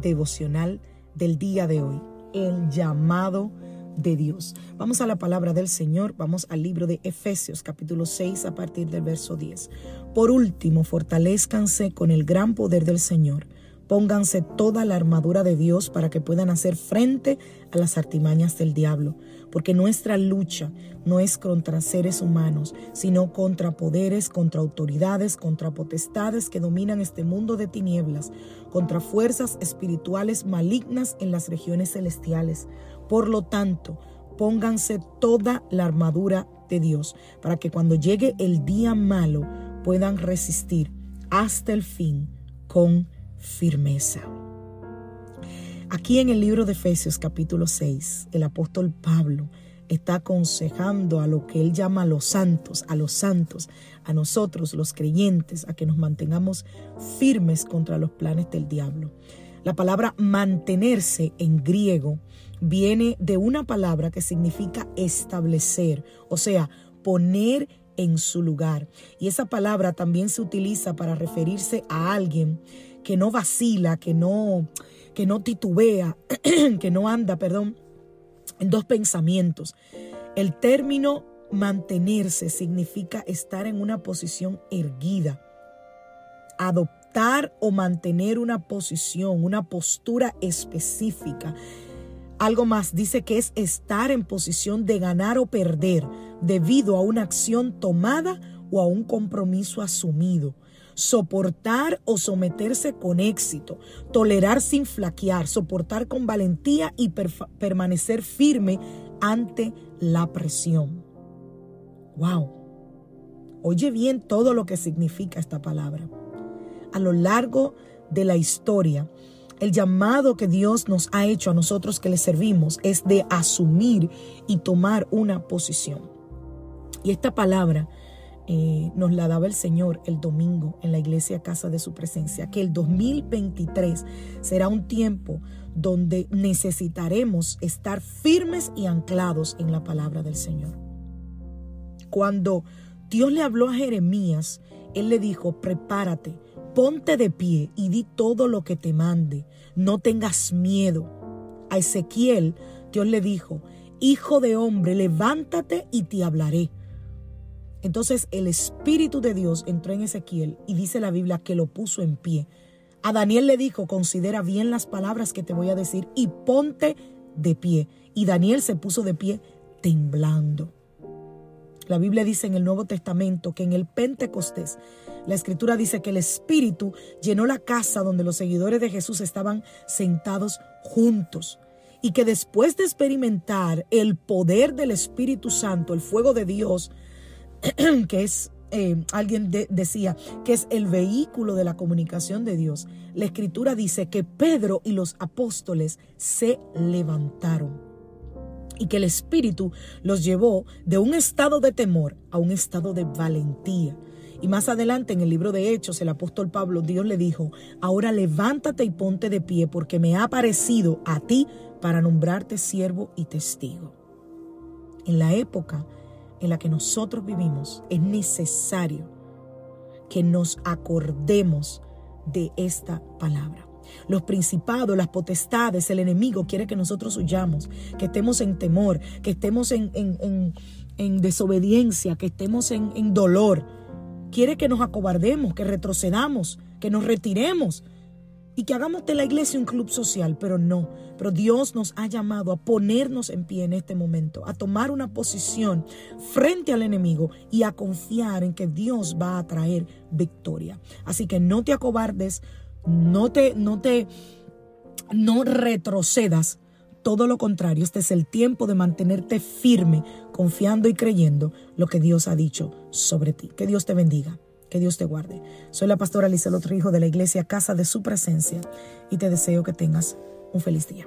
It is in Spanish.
Devocional del día de hoy, el llamado de Dios. Vamos a la palabra del Señor, vamos al libro de Efesios capítulo 6 a partir del verso 10. Por último, fortalezcanse con el gran poder del Señor Pónganse toda la armadura de Dios para que puedan hacer frente a las artimañas del diablo, porque nuestra lucha no es contra seres humanos, sino contra poderes, contra autoridades, contra potestades que dominan este mundo de tinieblas, contra fuerzas espirituales malignas en las regiones celestiales. Por lo tanto, pónganse toda la armadura de Dios, para que cuando llegue el día malo puedan resistir hasta el fin con firmeza. Aquí en el libro de Efesios capítulo 6, el apóstol Pablo está aconsejando a lo que él llama a los santos, a los santos, a nosotros los creyentes, a que nos mantengamos firmes contra los planes del diablo. La palabra mantenerse en griego viene de una palabra que significa establecer, o sea, poner en su lugar. Y esa palabra también se utiliza para referirse a alguien que no vacila, que no, que no titubea, que no anda, perdón, en dos pensamientos. El término mantenerse significa estar en una posición erguida, adoptar o mantener una posición, una postura específica. Algo más dice que es estar en posición de ganar o perder debido a una acción tomada o a un compromiso asumido soportar o someterse con éxito, tolerar sin flaquear, soportar con valentía y permanecer firme ante la presión. Wow. Oye bien todo lo que significa esta palabra. A lo largo de la historia, el llamado que Dios nos ha hecho a nosotros que le servimos es de asumir y tomar una posición. Y esta palabra eh, nos la daba el Señor el domingo en la iglesia Casa de Su Presencia, que el 2023 será un tiempo donde necesitaremos estar firmes y anclados en la palabra del Señor. Cuando Dios le habló a Jeremías, Él le dijo, prepárate, ponte de pie y di todo lo que te mande, no tengas miedo. A Ezequiel, Dios le dijo, Hijo de hombre, levántate y te hablaré. Entonces el Espíritu de Dios entró en Ezequiel y dice la Biblia que lo puso en pie. A Daniel le dijo, considera bien las palabras que te voy a decir y ponte de pie. Y Daniel se puso de pie temblando. La Biblia dice en el Nuevo Testamento que en el Pentecostés, la escritura dice que el Espíritu llenó la casa donde los seguidores de Jesús estaban sentados juntos y que después de experimentar el poder del Espíritu Santo, el fuego de Dios, que es, eh, alguien decía, que es el vehículo de la comunicación de Dios. La escritura dice que Pedro y los apóstoles se levantaron y que el Espíritu los llevó de un estado de temor a un estado de valentía. Y más adelante en el libro de Hechos, el apóstol Pablo, Dios le dijo, ahora levántate y ponte de pie porque me ha parecido a ti para nombrarte siervo y testigo. En la época en la que nosotros vivimos, es necesario que nos acordemos de esta palabra. Los principados, las potestades, el enemigo quiere que nosotros huyamos, que estemos en temor, que estemos en, en desobediencia, que estemos en dolor. Quiere que nos acobardemos, que retrocedamos, que nos retiremos y que hagamos de la iglesia un club social, pero no. Pero Dios nos ha llamado a ponernos en pie en este momento, a tomar una posición frente al enemigo y a confiar en que Dios va a traer victoria. Así que no te acobardes, no te, no te, no retrocedas. todo lo contrario, este es el tiempo de mantenerte firme, confiando y creyendo lo que Dios ha dicho sobre ti. Que Dios te bendiga. Que Dios te guarde. Soy la pastora Lizelot Rijo de la iglesia Casa de Su Presencia y te deseo que tengas un feliz día.